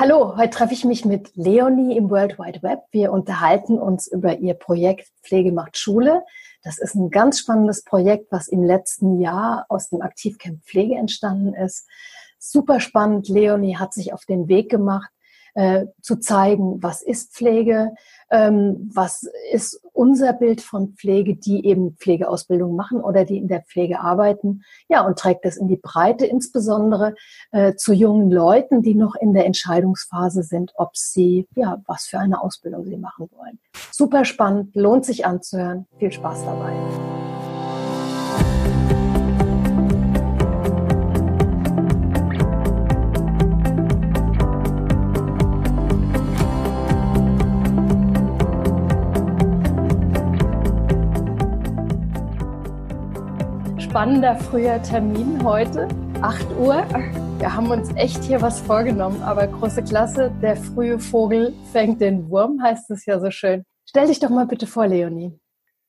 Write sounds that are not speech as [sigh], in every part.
Hallo, heute treffe ich mich mit Leonie im World Wide Web. Wir unterhalten uns über ihr Projekt Pflege macht Schule. Das ist ein ganz spannendes Projekt, was im letzten Jahr aus dem Aktivcamp Pflege entstanden ist. Super spannend. Leonie hat sich auf den Weg gemacht, äh, zu zeigen, was ist Pflege, ähm, was ist unser Bild von Pflege, die eben Pflegeausbildung machen oder die in der Pflege arbeiten. Ja, und trägt das in die Breite, insbesondere äh, zu jungen Leuten, die noch in der Entscheidungsphase sind, ob sie, ja, was für eine Ausbildung sie machen wollen. Super spannend, lohnt sich anzuhören. Viel Spaß dabei. Spannender früher Termin heute, 8 Uhr. Wir haben uns echt hier was vorgenommen, aber große Klasse, der frühe Vogel fängt den Wurm, heißt es ja so schön. Stell dich doch mal bitte vor, Leonie.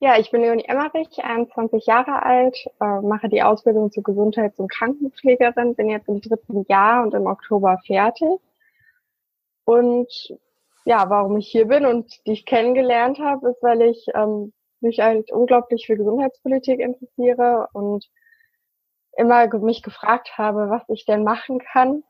Ja, ich bin Leonie Emmerich, 21 Jahre alt, äh, mache die Ausbildung zur Gesundheits- und Krankenpflegerin, bin jetzt im dritten Jahr und im Oktober fertig. Und ja, warum ich hier bin und dich kennengelernt habe, ist, weil ich ähm, mich halt unglaublich für Gesundheitspolitik interessiere und immer mich gefragt habe, was ich denn machen kann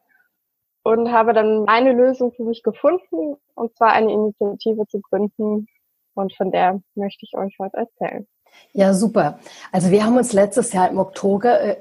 und habe dann meine Lösung für mich gefunden und zwar eine Initiative zu gründen und von der möchte ich euch heute erzählen. Ja, super. Also wir haben uns letztes Jahr im Oktober, äh,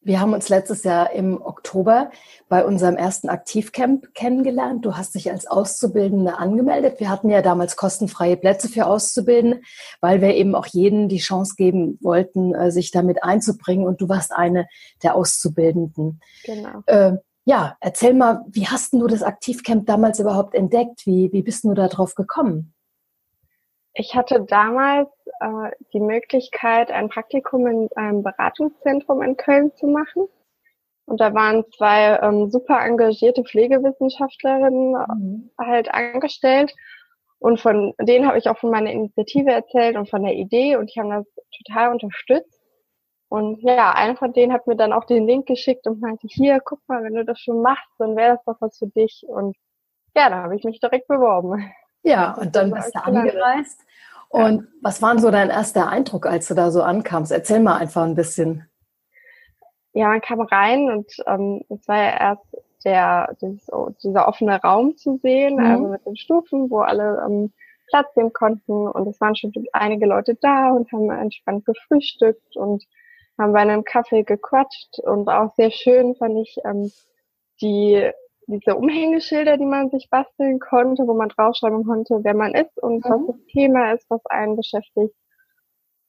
wir haben uns letztes Jahr im Oktober bei unserem ersten Aktivcamp kennengelernt. Du hast dich als Auszubildende angemeldet. Wir hatten ja damals kostenfreie Plätze für Auszubildende, weil wir eben auch jedem die Chance geben wollten, äh, sich damit einzubringen. Und du warst eine der Auszubildenden. Genau. Äh, ja, erzähl mal, wie hast du das Aktivcamp damals überhaupt entdeckt? Wie, wie bist du da drauf gekommen? Ich hatte damals äh, die Möglichkeit, ein Praktikum in einem Beratungszentrum in Köln zu machen. Und da waren zwei ähm, super engagierte Pflegewissenschaftlerinnen mhm. halt angestellt. Und von denen habe ich auch von meiner Initiative erzählt und von der Idee und die haben das total unterstützt. Und ja, einer von denen hat mir dann auch den Link geschickt und meinte, hier, guck mal, wenn du das schon machst, dann wäre das doch was für dich. Und ja, da habe ich mich direkt beworben. Ja, und dann bist du angereist. Und ja. was war so dein erster Eindruck, als du da so ankamst? Erzähl mal einfach ein bisschen. Ja, man kam rein und ähm, es war ja erst der, dieses, oh, dieser offene Raum zu sehen, mhm. also mit den Stufen, wo alle ähm, Platz nehmen konnten. Und es waren schon einige Leute da und haben entspannt gefrühstückt und haben bei einem Kaffee gequatscht. Und auch sehr schön fand ich ähm, die diese Umhängeschilder, die man sich basteln konnte, wo man draufschreiben konnte, wer man ist und mhm. was das Thema ist, was einen beschäftigt.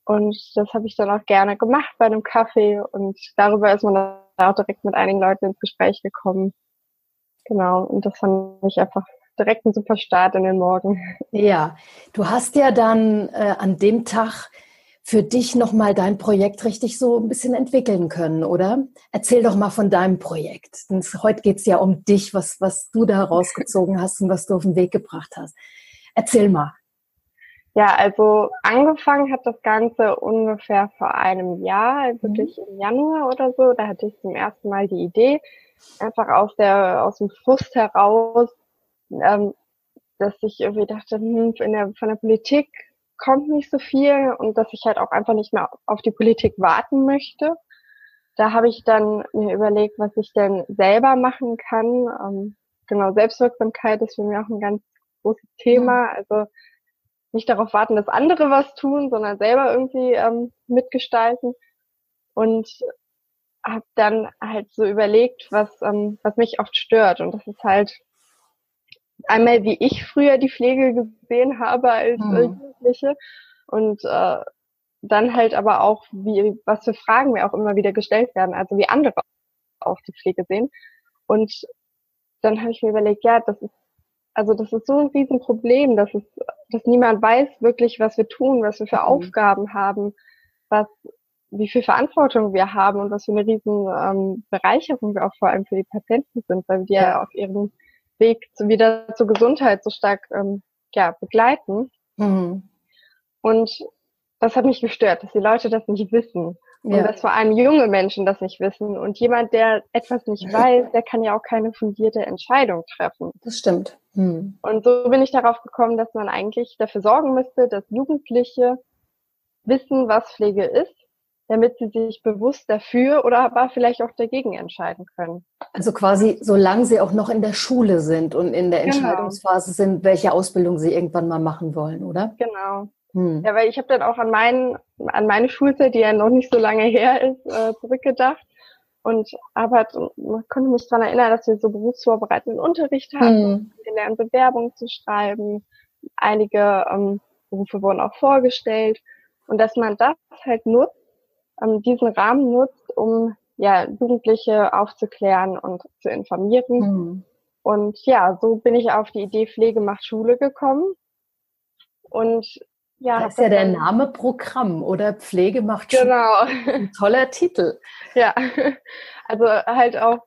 Und das habe ich dann auch gerne gemacht bei einem Kaffee und darüber ist man dann auch direkt mit einigen Leuten ins Gespräch gekommen. Genau, und das fand ich einfach direkt ein super Start in den Morgen. Ja, du hast ja dann äh, an dem Tag für dich nochmal dein Projekt richtig so ein bisschen entwickeln können, oder? Erzähl doch mal von deinem Projekt. Denn heute geht es ja um dich, was, was du da rausgezogen hast und was du auf den Weg gebracht hast. Erzähl mal. Ja, also angefangen hat das Ganze ungefähr vor einem Jahr, also mhm. wirklich im Januar oder so. Da hatte ich zum ersten Mal die Idee, einfach aus der aus dem Frust heraus, ähm, dass ich irgendwie dachte, hm, in der, von der Politik kommt nicht so viel und dass ich halt auch einfach nicht mehr auf die Politik warten möchte. Da habe ich dann mir überlegt, was ich denn selber machen kann. Ähm, genau, Selbstwirksamkeit ist für mich auch ein ganz großes Thema. Also nicht darauf warten, dass andere was tun, sondern selber irgendwie ähm, mitgestalten. Und habe dann halt so überlegt, was, ähm, was mich oft stört. Und das ist halt einmal, wie ich früher die Pflege gesehen habe als mhm. Jugendliche und äh, dann halt aber auch, wie, was für Fragen mir auch immer wieder gestellt werden, also wie andere auch die Pflege sehen. Und dann habe ich mir überlegt, ja, das ist, also das ist so ein Riesenproblem, dass es, dass niemand weiß wirklich, was wir tun, was wir für mhm. Aufgaben haben, was, wie viel Verantwortung wir haben und was für eine riesen ähm, Bereicherung wir auch vor allem für die Patienten sind, weil wir ja. auf ihrem Weg wieder zur Gesundheit so stark ähm, ja, begleiten. Mhm. Und das hat mich gestört, dass die Leute das nicht wissen. Und ja. dass vor allem junge Menschen das nicht wissen. Und jemand, der etwas nicht weiß, der kann ja auch keine fundierte Entscheidung treffen. Das stimmt. Hm. Und so bin ich darauf gekommen, dass man eigentlich dafür sorgen müsste, dass Jugendliche wissen, was Pflege ist, damit sie sich bewusst dafür oder aber vielleicht auch dagegen entscheiden können. Also quasi, solange sie auch noch in der Schule sind und in der genau. Entscheidungsphase genau. sind, welche Ausbildung sie irgendwann mal machen wollen, oder? Genau. Hm. Ja, weil ich habe dann auch an, meinen, an meine Schulzeit, die ja noch nicht so lange her ist, äh, zurückgedacht und aber man konnte mich daran erinnern, dass wir so berufsvorbereitenden Unterricht hatten, hm. gelernt Bewerbungen zu schreiben, einige ähm, Berufe wurden auch vorgestellt und dass man das halt nutzt, ähm, diesen Rahmen nutzt, um ja Jugendliche aufzuklären und zu informieren. Hm. Und ja, so bin ich auf die Idee Pflege macht Schule gekommen. Und ja, das ist ja der Name Programm oder Pflege macht Schule. Genau. Ein toller Titel. Ja, also halt auch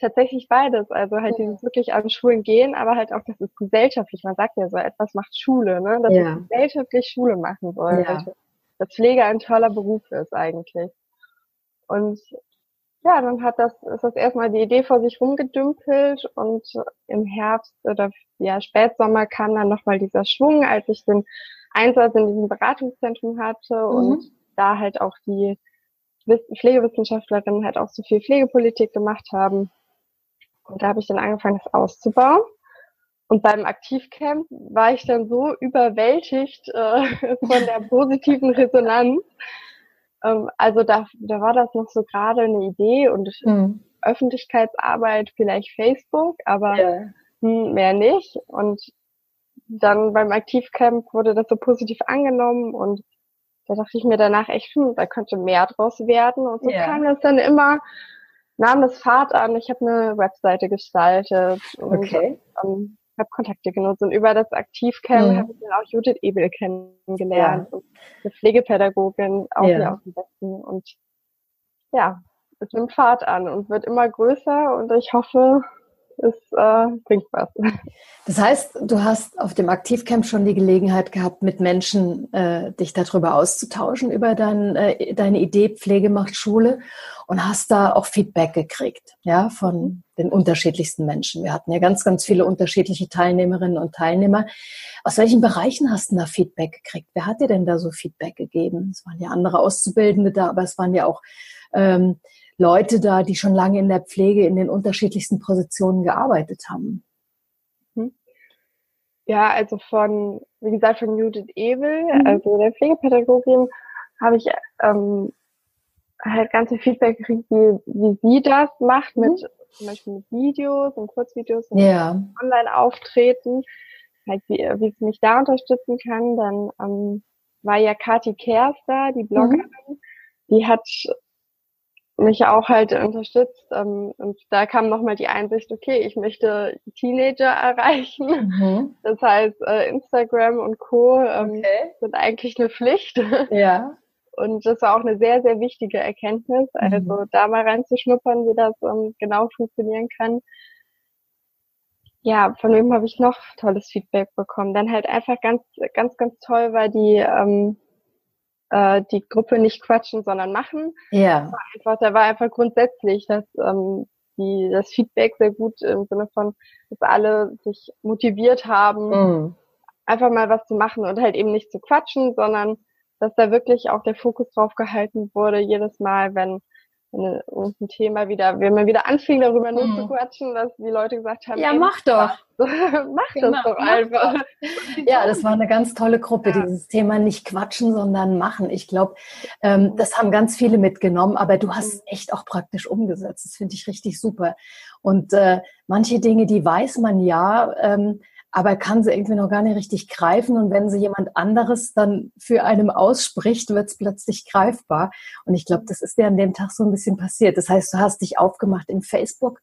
tatsächlich beides. Also halt dieses wirklich an Schulen gehen, aber halt auch, das ist gesellschaftlich. Man sagt ja so, etwas macht Schule, ne? Dass ja. es gesellschaftlich Schule machen soll. Ja. Also, dass Pflege ein toller Beruf ist eigentlich. Und ja, dann hat das, ist das erstmal die Idee vor sich rumgedümpelt und im Herbst oder ja, Spätsommer kam dann nochmal dieser Schwung, als ich den Einsatz in diesem Beratungszentrum hatte mhm. und da halt auch die Pflegewissenschaftlerinnen halt auch so viel Pflegepolitik gemacht haben. Und da habe ich dann angefangen, das auszubauen. Und beim Aktivcamp war ich dann so überwältigt äh, [laughs] von der positiven Resonanz. Ähm, also da, da war das noch so gerade eine Idee und mhm. Öffentlichkeitsarbeit, vielleicht Facebook, aber ja. hm, mehr nicht. Und dann beim Aktivcamp wurde das so positiv angenommen und da dachte ich mir danach echt, hm, da könnte mehr draus werden. Und so ja. kam das dann immer, nahm das Fahrt an. Ich habe eine Webseite gestaltet und okay. ähm, Kontakte genutzt. Und über das Aktivcamp mhm. habe ich dann auch Judith Ebel kennengelernt. Ja. Und eine Pflegepädagogin, auch ja. hier aus dem Westen. Und ja, es nimmt Fahrt an und wird immer größer. Und ich hoffe, es äh, bringt was. Das heißt, du hast auf dem Aktivcamp schon die Gelegenheit gehabt, mit Menschen äh, dich darüber auszutauschen, über dein, äh, deine Idee Pflege macht Schule und hast da auch Feedback gekriegt, ja, von den unterschiedlichsten Menschen. Wir hatten ja ganz, ganz viele unterschiedliche Teilnehmerinnen und Teilnehmer. Aus welchen Bereichen hast du da Feedback gekriegt? Wer hat dir denn da so Feedback gegeben? Es waren ja andere Auszubildende da, aber es waren ja auch ähm, Leute da, die schon lange in der Pflege in den unterschiedlichsten Positionen gearbeitet haben? Hm. Ja, also von, wie gesagt, von Judith Ebel, mhm. also der Pflegepädagogin, habe ich ähm, halt ganze Feedback gekriegt, wie, wie sie das macht, mhm. mit zum Beispiel mit Videos und Kurzvideos und ja. Online-Auftreten, halt wie, wie sie mich da unterstützen kann. Dann ähm, war ja Kati Kerster, die Bloggerin, mhm. die hat mich auch halt unterstützt. Ähm, und da kam nochmal die Einsicht, okay, ich möchte Teenager [laughs] erreichen. Mhm. Das heißt, äh, Instagram und Co. Ähm, okay. sind eigentlich eine Pflicht. [laughs] Ja. Und das war auch eine sehr, sehr wichtige Erkenntnis. Mhm. Also da mal reinzuschnuppern, wie das ähm, genau funktionieren kann. Ja, von wem habe ich noch tolles Feedback bekommen? Dann halt einfach ganz, ganz, ganz toll war die ähm, äh, die Gruppe nicht quatschen, sondern machen. Ja. War einfach, da war einfach grundsätzlich, dass ähm, die, das Feedback sehr gut im Sinne von, dass alle sich motiviert haben, mhm. einfach mal was zu machen und halt eben nicht zu quatschen, sondern dass da wirklich auch der Fokus drauf gehalten wurde, jedes Mal, wenn ein Thema wieder, wenn man wieder anfing, darüber nur mhm. zu quatschen, dass die Leute gesagt haben, ja, mach doch. mach [laughs] genau, das doch einfach. Doch. [laughs] Ja, das war eine ganz tolle Gruppe, ja. dieses Thema nicht quatschen, sondern machen. Ich glaube, ähm, das haben ganz viele mitgenommen, aber du hast es mhm. echt auch praktisch umgesetzt. Das finde ich richtig super. Und äh, manche Dinge, die weiß man ja, ähm, aber kann sie irgendwie noch gar nicht richtig greifen. Und wenn sie jemand anderes dann für einem ausspricht, wird es plötzlich greifbar. Und ich glaube, das ist dir an dem Tag so ein bisschen passiert. Das heißt, du hast dich aufgemacht im Facebook,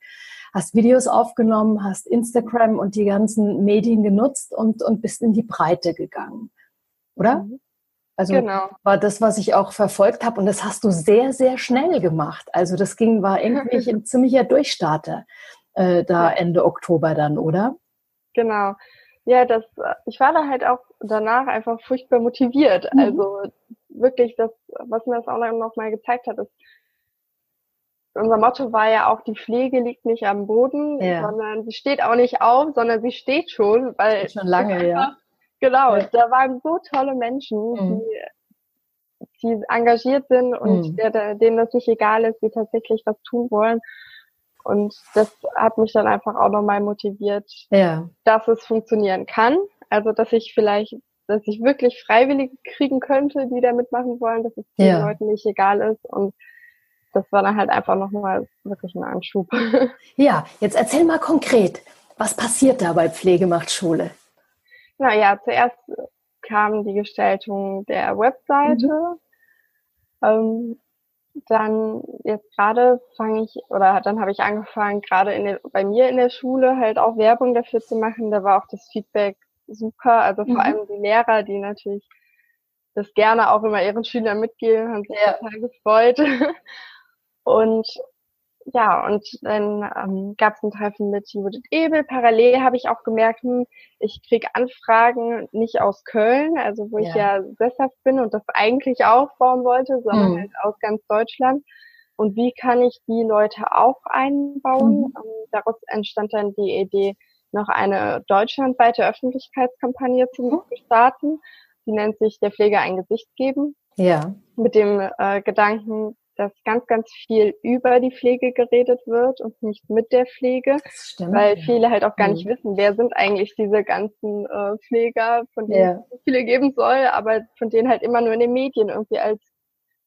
hast Videos aufgenommen, hast Instagram und die ganzen Medien genutzt und, und bist in die Breite gegangen. Oder? Mhm. Also genau. war das, was ich auch verfolgt habe. Und das hast du sehr, sehr schnell gemacht. Also das ging, war [laughs] irgendwie ein ziemlicher Durchstarter äh, da Ende Oktober dann, oder? Genau. Ja, das, ich war da halt auch danach einfach furchtbar motiviert. Mhm. Also wirklich das, was mir das auch noch mal gezeigt hat, ist, unser Motto war ja auch, die Pflege liegt nicht am Boden, ja. sondern sie steht auch nicht auf, sondern sie steht schon, weil schon lange, einfach, ja. Genau, ja. da waren so tolle Menschen, mhm. die, die engagiert sind und mhm. der, denen das nicht egal ist, die tatsächlich was tun wollen. Und das hat mich dann einfach auch nochmal motiviert, ja. dass es funktionieren kann. Also, dass ich vielleicht, dass ich wirklich Freiwillige kriegen könnte, die da mitmachen wollen, dass es den ja. Leuten nicht egal ist. Und das war dann halt einfach nochmal wirklich ein Anschub. [laughs] Ja, jetzt erzähl mal konkret, was passiert da bei Pflegemachtschule? Naja, zuerst kam die Gestaltung der Webseite. Mhm. Ähm, dann jetzt gerade fange ich oder dann habe ich angefangen, gerade in der, bei mir in der Schule halt auch Werbung dafür zu machen. Da war auch das Feedback super. Also vor mhm. allem die Lehrer, die natürlich das gerne auch immer ihren Schülern mitgeben, haben sich ja. total gefreut. [laughs] Und ja, und dann ähm, gab es ein Treffen mit Judith Ebel. Parallel habe ich auch gemerkt, hm, ich kriege Anfragen nicht aus Köln, also wo ja. ich ja sesshaft bin und das eigentlich aufbauen wollte, sondern mhm. halt aus ganz Deutschland. Und wie kann ich die Leute auch einbauen? Mhm. Ähm, daraus entstand dann die Idee, noch eine deutschlandweite Öffentlichkeitskampagne zu mhm. starten. Die nennt sich Der Pflege ein Gesicht geben. Ja. Mit dem äh, Gedanken, dass ganz, ganz viel über die Pflege geredet wird und nicht mit der Pflege, weil viele halt auch gar nicht mhm. wissen, wer sind eigentlich diese ganzen äh, Pfleger, von denen ja. es viele geben soll, aber von denen halt immer nur in den Medien irgendwie als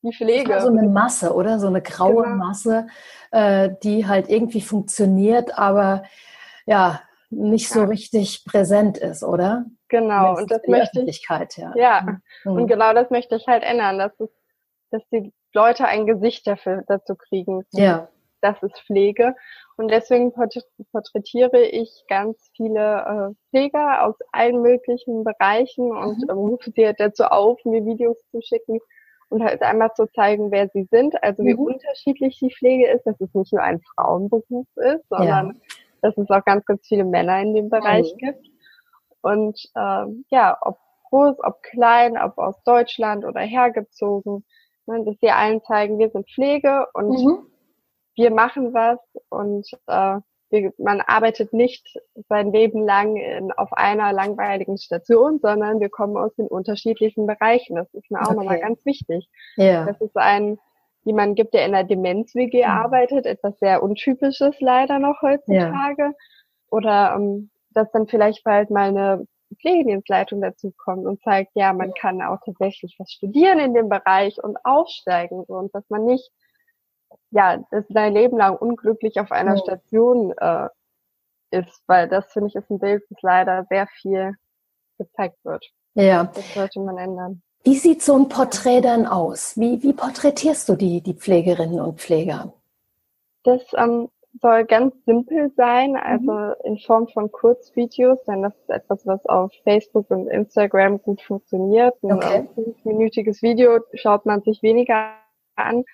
die Pflege. Das so eine Masse, oder? So eine graue genau. Masse, äh, die halt irgendwie funktioniert, aber ja, nicht so richtig präsent ist, oder? Genau, und das möchte ich. Ja, ja. Mhm. und genau das möchte ich halt ändern, dass es, dass die Leute ein Gesicht dafür dazu kriegen. Ja. Das ist Pflege. Und deswegen porträtiere ich ganz viele äh, Pfleger aus allen möglichen Bereichen und mhm. rufe sie halt dazu auf, mir Videos zu schicken und halt einmal zu zeigen, wer sie sind, also wie mhm. unterschiedlich die Pflege ist, dass es nicht nur ein Frauenberuf ist, sondern ja. dass es auch ganz, ganz viele Männer in dem Bereich mhm. gibt. Und ähm, ja, ob groß, ob klein, ob aus Deutschland oder hergezogen, Ne, dass wir allen zeigen, wir sind Pflege und mhm. wir machen was und äh, wir, man arbeitet nicht sein Leben lang in, auf einer langweiligen Station, sondern wir kommen aus den unterschiedlichen Bereichen. Das ist mir auch okay. nochmal ganz wichtig. Ja. Das ist ein, jemand gibt, der in der Demenz-WG mhm. arbeitet, etwas sehr Untypisches leider noch heutzutage. Ja. Oder um, ähm, dass dann vielleicht bald mal eine Pflegedienstleitung dazu kommt und zeigt, ja, man kann auch tatsächlich was studieren in dem Bereich und aufsteigen und dass man nicht, ja, das sein Leben lang unglücklich auf einer. Station äh, ist, weil das finde ich ist ein Bild, das leider sehr viel gezeigt wird. Ja. Das sollte man ändern. Wie sieht so ein Porträt dann aus? Wie, wie porträtierst du die, die Pflegerinnen und Pfleger? Das ähm, soll ganz simpel sein, also mhm. in Form von Kurzvideos, denn das ist etwas, was auf Facebook und Instagram gut funktioniert. Ein okay. fünfminütiges Video schaut man sich weniger an.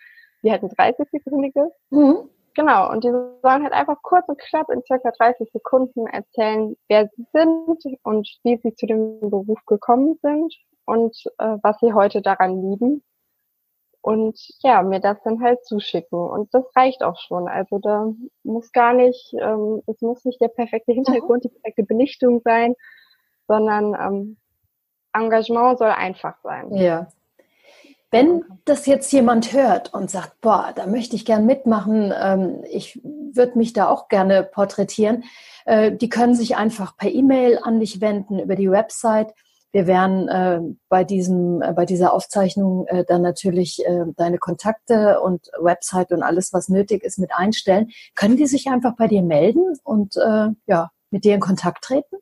wie halt ein 30-sekündiges. Mhm. Genau, und die sollen halt einfach kurz und knapp in circa 30 Sekunden erzählen, wer sie sind und wie sie zu dem Beruf gekommen sind und äh, was sie heute daran lieben und ja, mir das dann halt zuschicken. Und das reicht auch schon. Also da muss gar nicht, ähm, es muss nicht der perfekte Hintergrund, die perfekte Belichtung sein, sondern ähm, Engagement soll einfach sein. Ja. Wenn das jetzt jemand hört und sagt, boah, da möchte ich gern mitmachen, ähm, ich würde mich da auch gerne porträtieren, äh, die können sich einfach per E-Mail an dich wenden über die Website. Wir werden äh, bei diesem, äh, bei dieser Aufzeichnung äh, dann natürlich äh, deine Kontakte und Website und alles, was nötig ist, mit einstellen. Können die sich einfach bei dir melden und äh, ja, mit dir in Kontakt treten?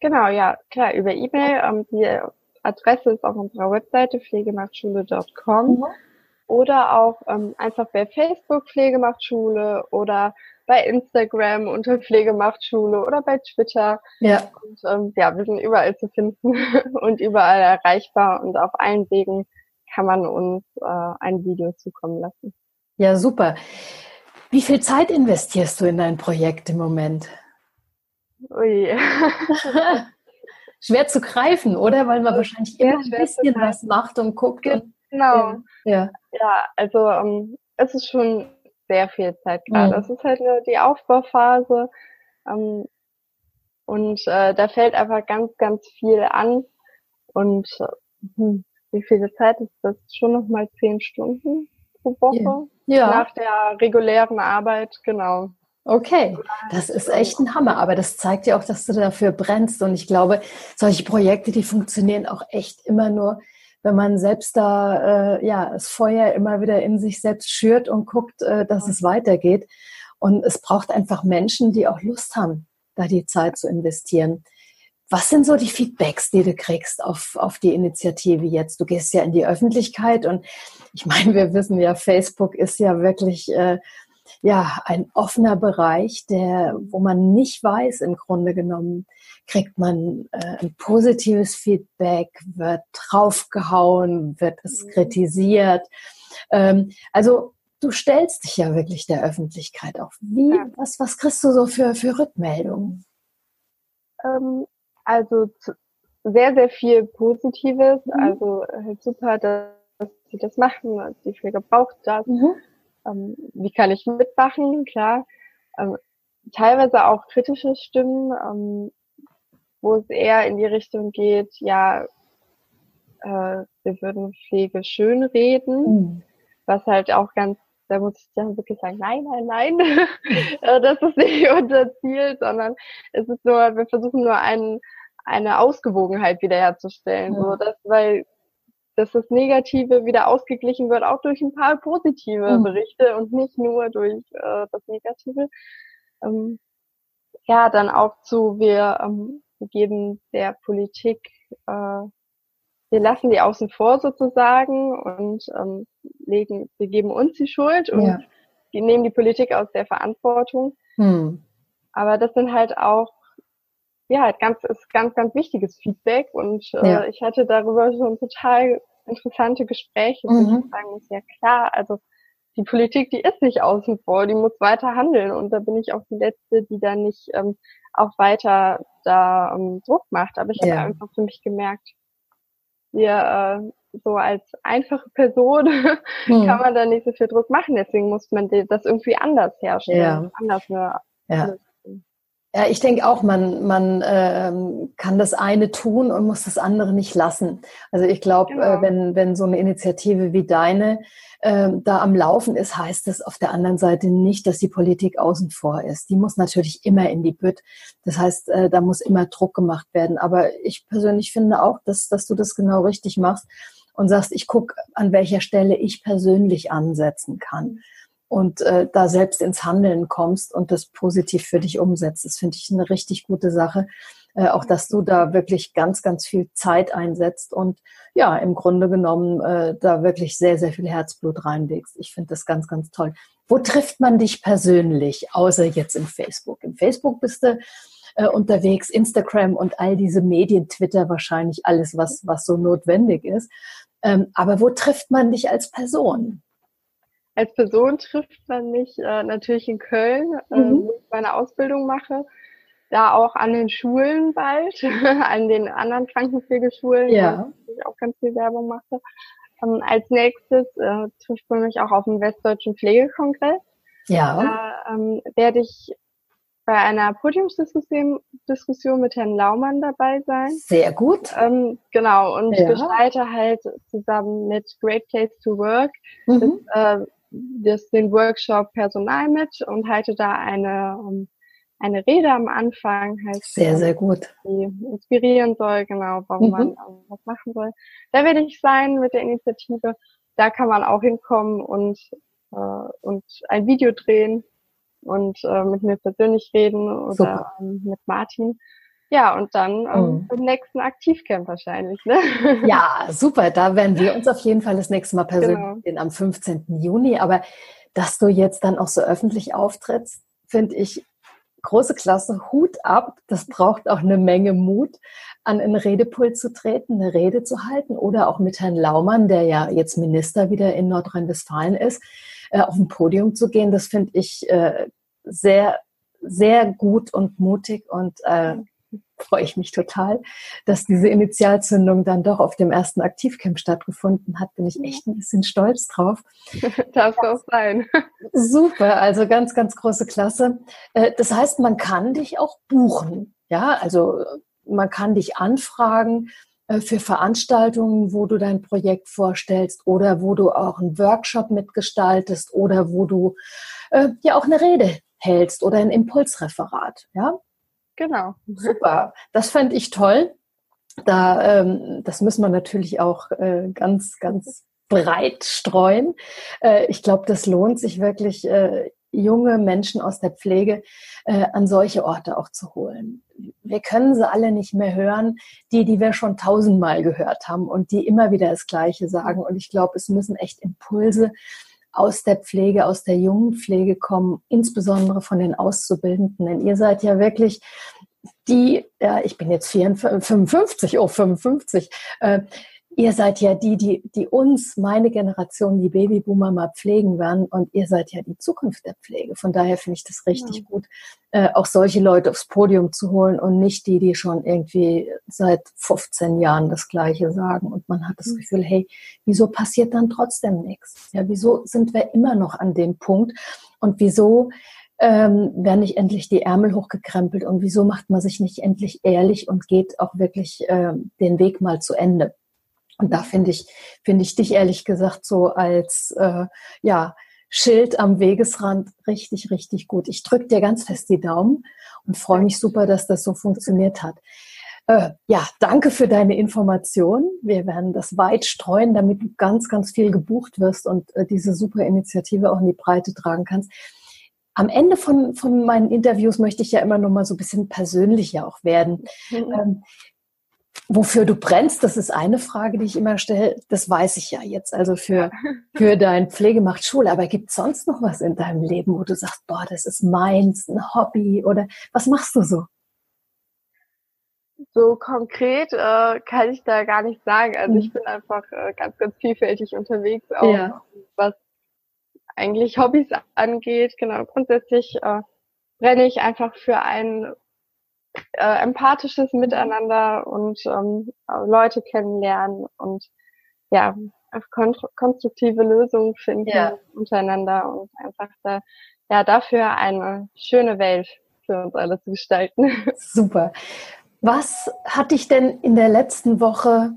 Genau, ja, klar, über E-Mail. Ähm, die Adresse ist auf unserer Webseite pflegemachtschule.com mhm. oder auch ähm, einfach bei Facebook Pflegemachtschule oder bei Instagram unter Pflegemachtschule oder bei Twitter. Ja. Und ähm, ja, wir sind überall zu finden [laughs] und überall erreichbar und auf allen Wegen kann man uns äh, ein Video zukommen lassen. Ja, super. Wie viel Zeit investierst du in dein Projekt im Moment? Ui. [laughs] schwer zu greifen, oder? Weil man wahrscheinlich immer ein bisschen was macht und guckt. Und, genau. Ja, ja also ähm, es ist schon sehr viel Zeit gerade. Es mhm. ist halt nur die Aufbauphase. Ähm, und äh, da fällt einfach ganz, ganz viel an. Und hm, wie viele Zeit ist das? Schon nochmal zehn Stunden pro Woche? Ja. Nach der regulären Arbeit, genau. Okay, das ist echt ein Hammer, aber das zeigt ja auch, dass du dafür brennst. Und ich glaube, solche Projekte, die funktionieren auch echt immer nur, wenn man selbst da äh, ja das Feuer immer wieder in sich selbst schürt und guckt, äh, dass es weitergeht. Und es braucht einfach Menschen, die auch Lust haben, da die Zeit zu investieren. Was sind so die Feedbacks, die du kriegst auf, auf die Initiative jetzt? Du gehst ja in die Öffentlichkeit und ich meine, wir wissen ja, Facebook ist ja wirklich äh, ja ein offener Bereich, der, wo man nicht weiß, im Grunde genommen, kriegt man äh, ein positives Feedback, wird draufgehauen, wird es mhm. kritisiert. Ähm, also du stellst dich ja wirklich der Öffentlichkeit auf. Wie, ja. was, was kriegst du so für, für Rückmeldungen? Ähm, also sehr, sehr viel Positives. Mhm. Also halt super, dass sie das machen. Die Pflege braucht das. Mhm. Ähm, wie kann ich mitmachen? Klar. Ähm, teilweise auch kritische Stimmen, ähm, wo es eher in die Richtung geht, ja, äh, wir würden Pflege schön reden, mhm. was halt auch ganz da muss ich dann wirklich sagen, nein, nein, nein, [laughs] äh, das ist nicht [laughs] unser Ziel, sondern es ist nur, wir versuchen nur einen, eine Ausgewogenheit wiederherzustellen, ja. so dass, weil dass das Negative wieder ausgeglichen wird, auch durch ein paar positive mhm. Berichte und nicht nur durch äh, das Negative. Ähm, ja, dann auch zu, wir, ähm, wir geben der Politik äh, wir lassen die außen vor sozusagen und ähm, legen, wir geben uns die Schuld und ja. die nehmen die Politik aus der Verantwortung. Hm. Aber das sind halt auch, ja, ganz, ist ganz, ganz wichtiges Feedback und äh, ja. ich hatte darüber schon total interessante Gespräche, wo mhm. ich sagen muss, ja klar, also die Politik, die ist nicht außen vor, die muss weiter handeln und da bin ich auch die Letzte, die da nicht ähm, auch weiter da ähm, Druck macht. Aber ich ja. habe einfach für mich gemerkt, wir äh, so als einfache Person [laughs] hm. kann man da nicht so viel Druck machen. Deswegen muss man das irgendwie anders herstellen, ja. anders eine ja. Ja, ich denke auch, man, man ähm, kann das eine tun und muss das andere nicht lassen. Also ich glaube, äh, genau. äh, wenn, wenn so eine Initiative wie deine äh, da am Laufen ist, heißt das auf der anderen Seite nicht, dass die Politik außen vor ist. Die muss natürlich immer in die Bütt. Das heißt, äh, da muss immer Druck gemacht werden. Aber ich persönlich finde auch, dass, dass du das genau richtig machst und sagst, ich gucke, an welcher Stelle ich persönlich ansetzen kann und äh, da selbst ins Handeln kommst und das positiv für dich umsetzt. Das finde ich eine richtig gute Sache. Äh, auch dass du da wirklich ganz, ganz viel Zeit einsetzt und ja, im Grunde genommen äh, da wirklich sehr, sehr viel Herzblut reinlegst. Ich finde das ganz, ganz toll. Wo trifft man dich persönlich, außer jetzt im Facebook? Im Facebook bist du äh, unterwegs, Instagram und all diese Medien, Twitter wahrscheinlich alles, was, was so notwendig ist. Ähm, aber wo trifft man dich als Person? Als Person trifft man mich äh, natürlich in Köln, äh, mhm. wo ich meine Ausbildung mache. Da auch an den Schulen bald, [laughs] an den anderen Krankenpflegeschulen, ja. wo ich auch ganz viel Werbung mache. Ähm, als nächstes äh, trifft man mich auch auf dem Westdeutschen Pflegekongress. Ja. Da ähm, werde ich bei einer Podiumsdiskussion Diskussion mit Herrn Laumann dabei sein. Sehr gut. Ähm, genau, und ja. gestalte halt zusammen mit Great Place to Work mhm. das, äh, das, den Workshop Personal mit und halte da eine, ähm, eine Rede am Anfang, halt, sehr, sehr gut. die inspirieren soll, genau, warum mhm. man um, was machen soll. Da werde ich sein mit der Initiative. Da kann man auch hinkommen und, äh, und ein Video drehen und äh, mit mir persönlich reden oder ähm, mit Martin. Ja, und dann ähm, mhm. im nächsten Aktivcamp wahrscheinlich. Ne? [laughs] Ja, super. Da werden wir uns auf jeden Fall das nächste Mal persönlich genau. sehen am 15. Juni. Aber dass du jetzt dann auch so öffentlich auftrittst, finde ich große Klasse. Hut ab. Das braucht auch eine Menge Mut, an einen Redepult zu treten, eine Rede zu halten oder auch mit Herrn Laumann, der ja jetzt Minister wieder in Nordrhein-Westfalen ist, äh, auf ein Podium zu gehen. Das finde ich äh, sehr, sehr gut und mutig und äh, freue ich mich total, dass diese Initialzündung dann doch auf dem ersten Aktivcamp stattgefunden hat. Bin ich echt ein bisschen stolz drauf. [laughs] Darf auch sein. [laughs] Super, also ganz, ganz große Klasse. Äh, das heißt, man kann dich auch buchen. Ja, also man kann dich anfragen äh, für Veranstaltungen, wo du dein Projekt vorstellst oder wo du auch einen Workshop mitgestaltest oder wo du äh, ja auch eine Rede hältst oder ein Impulsreferat. Ja, genau. Super. Das fände ich toll. Da, ähm, das müssen wir natürlich auch äh, ganz, ganz breit streuen. Äh, ich glaube, das lohnt sich wirklich, äh, junge Menschen aus der Pflege äh, an solche Orte auch zu holen. Wir können sie alle nicht mehr hören, die, die wir schon tausendmal gehört haben und die immer wieder das Gleiche sagen. Und ich glaube, es müssen echt Impulse aus der Pflege, aus der jungen Pflege kommen, insbesondere von den Auszubildenden. Denn ihr seid ja wirklich die, ja, ich bin jetzt 54, 55, oh 55, äh, ihr seid ja die, die, die uns, meine Generation, die Babyboomer mal pflegen werden und ihr seid ja die Zukunft der Pflege. Von daher finde ich das richtig ja. gut, äh, auch solche Leute aufs Podium zu holen und nicht die, die schon irgendwie seit 15 Jahren das Gleiche sagen und man hat das mhm. Gefühl, hey, wieso passiert dann trotzdem nichts? Ja, wieso sind wir immer noch an dem Punkt und wieso ähm, werden nicht endlich die Ärmel hochgekrempelt und wieso macht man sich nicht endlich ehrlich und geht auch wirklich äh, den Weg mal zu Ende? Und da finde ich, finde ich dich ehrlich gesagt so als äh, ja, Schild am Wegesrand richtig, richtig gut. Ich drücke dir ganz fest die Daumen und freue mich super, dass das so funktioniert hat. Äh, ja, danke für deine Information. Wir werden das weit streuen, damit du ganz, ganz viel gebucht wirst und äh, diese super Initiative auch in die Breite tragen kannst. Am Ende von, von meinen Interviews möchte ich ja immer noch mal so ein bisschen persönlicher auch werden. Mhm. Ähm, Wofür du brennst, das ist eine Frage, die ich immer stelle. Das weiß ich ja jetzt, also für, [laughs] für dein Pflege macht Schule. Aber gibt es sonst noch was in deinem Leben, wo du sagst, boah, das ist meins, ein Hobby oder was machst du so? So konkret äh, kann ich da gar nicht sagen. Also ich mhm. bin einfach äh, ganz, ganz vielfältig unterwegs, auch ja. was eigentlich Hobbys angeht. Genau, grundsätzlich äh, brenne ich einfach für ein äh, empathisches Miteinander und ähm, Leute kennenlernen und ja, konstruktive Lösungen finden ja. untereinander und einfach da, ja, dafür eine schöne Welt für uns alle zu gestalten. [laughs] Super. Was hat dich denn in der letzten Woche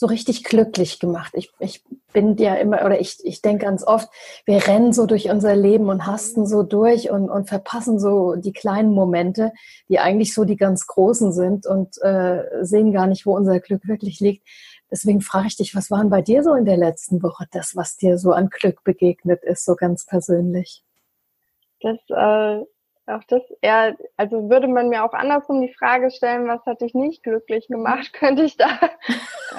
so richtig glücklich gemacht. Ich, ich bin ja immer, oder ich, ich denke ganz oft, wir rennen so durch unser Leben und hasten so durch und, und verpassen so die kleinen Momente, die eigentlich so die ganz großen sind und äh, sehen gar nicht, wo unser Glück wirklich liegt. Deswegen frage ich dich, was waren bei dir so in der letzten Woche das, was dir so an Glück begegnet ist, so ganz persönlich? Das äh, auch das eher, also würde man mir auch andersrum die Frage stellen, was hat dich nicht glücklich gemacht, [laughs] könnte ich da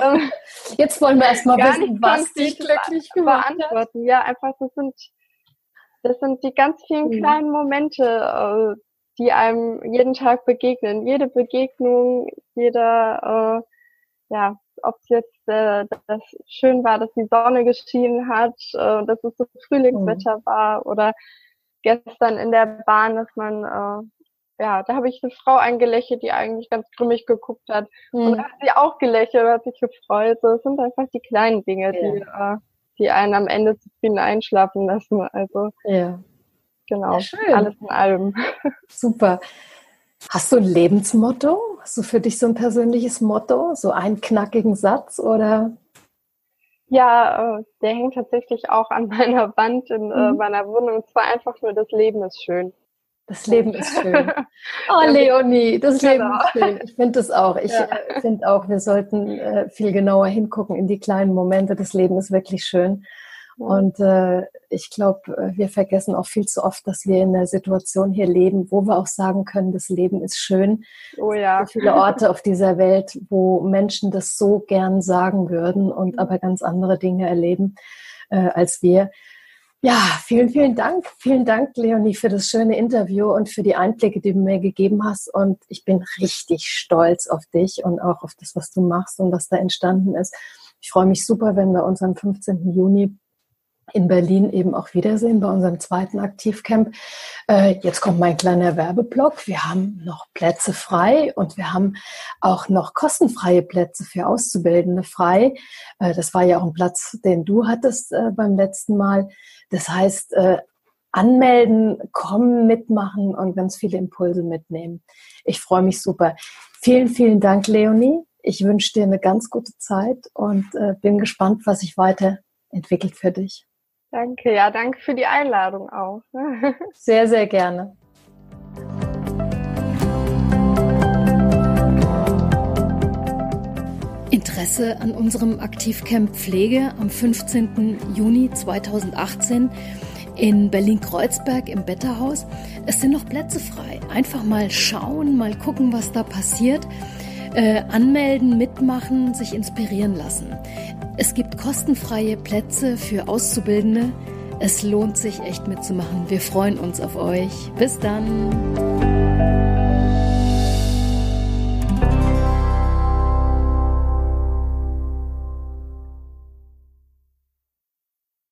ähm, Jetzt wollen wir erstmal wissen, was dich glücklich gemacht beantworten. Hat. Ja, einfach das sind das sind die ganz vielen mhm. kleinen Momente, äh, die einem jeden Tag begegnen. Jede Begegnung, jeder, äh, ja, ob es jetzt äh, das schön war, dass die Sonne geschienen hat, äh, dass es so Frühlingswetter mhm. war oder gestern in der Bahn, dass man, äh, ja, da habe ich eine Frau angelächelt, die eigentlich ganz grimmig geguckt hat. Mhm. Und da hat sie auch gelächelt und hat sich gefreut. So, es sind einfach die kleinen Dinge, ja. die, äh, die einen am Ende zufrieden einschlafen lassen. Also, ja. genau, ja, alles in allem. [laughs] Super. Hast du ein Lebensmotto? Hast du für dich so ein persönliches Motto? So einen knackigen Satz oder? Ja, äh, der hängt tatsächlich auch an [laughs] meiner Wand in äh, mhm. meiner Wohnung. Und zwar einfach nur, das Leben ist schön. Das Leben ist schön. [laughs] Oh, Leonie, das genau. Leben ist schön. Ich finde das auch. Ich ja. Äh, finde auch, wir sollten äh, viel genauer hingucken in die kleinen Momente. Das Leben ist wirklich schön. Und äh, ich glaube, äh, wir vergessen auch viel zu oft, dass wir in einer Situation hier leben, wo wir auch sagen können, das Leben ist schön. Oh ja. So viele Orte auf dieser Welt, wo Menschen das so gern sagen würden und aber ganz andere Dinge erleben äh, als wir. Ja, vielen, vielen Dank. Vielen Dank, Leonie, für das schöne Interview und für die Einblicke, die du mir gegeben hast. Und ich bin richtig stolz auf dich und auch auf das, was du machst und was da entstanden ist. Ich freue mich super, wenn wir uns am 15. Juni in Berlin eben auch wiedersehen bei unserem zweiten Aktivcamp. Äh, jetzt kommt mein kleiner Werbeblock. Wir haben noch Plätze frei und wir haben auch noch kostenfreie Plätze für Auszubildende frei. Äh, das war ja auch ein Platz, den du hattest äh, beim letzten Mal. Das heißt, anmelden, kommen, mitmachen und ganz viele Impulse mitnehmen. Ich freue mich super. Vielen, vielen Dank, Leonie. Ich wünsche dir eine ganz gute Zeit und bin gespannt, was sich weiterentwickelt für dich. Danke, ja, danke für die Einladung auch. [laughs] sehr, sehr gerne. Interesse an unserem Aktivcamp Pflege am 15. Juni 2018 in Berlin-Kreuzberg im Betterhaus. Es sind noch Plätze frei. Einfach mal schauen, mal gucken, was da passiert. Äh, anmelden, mitmachen, sich inspirieren lassen. Es gibt kostenfreie Plätze für Auszubildende. Es lohnt sich echt mitzumachen. Wir freuen uns auf euch. Bis dann.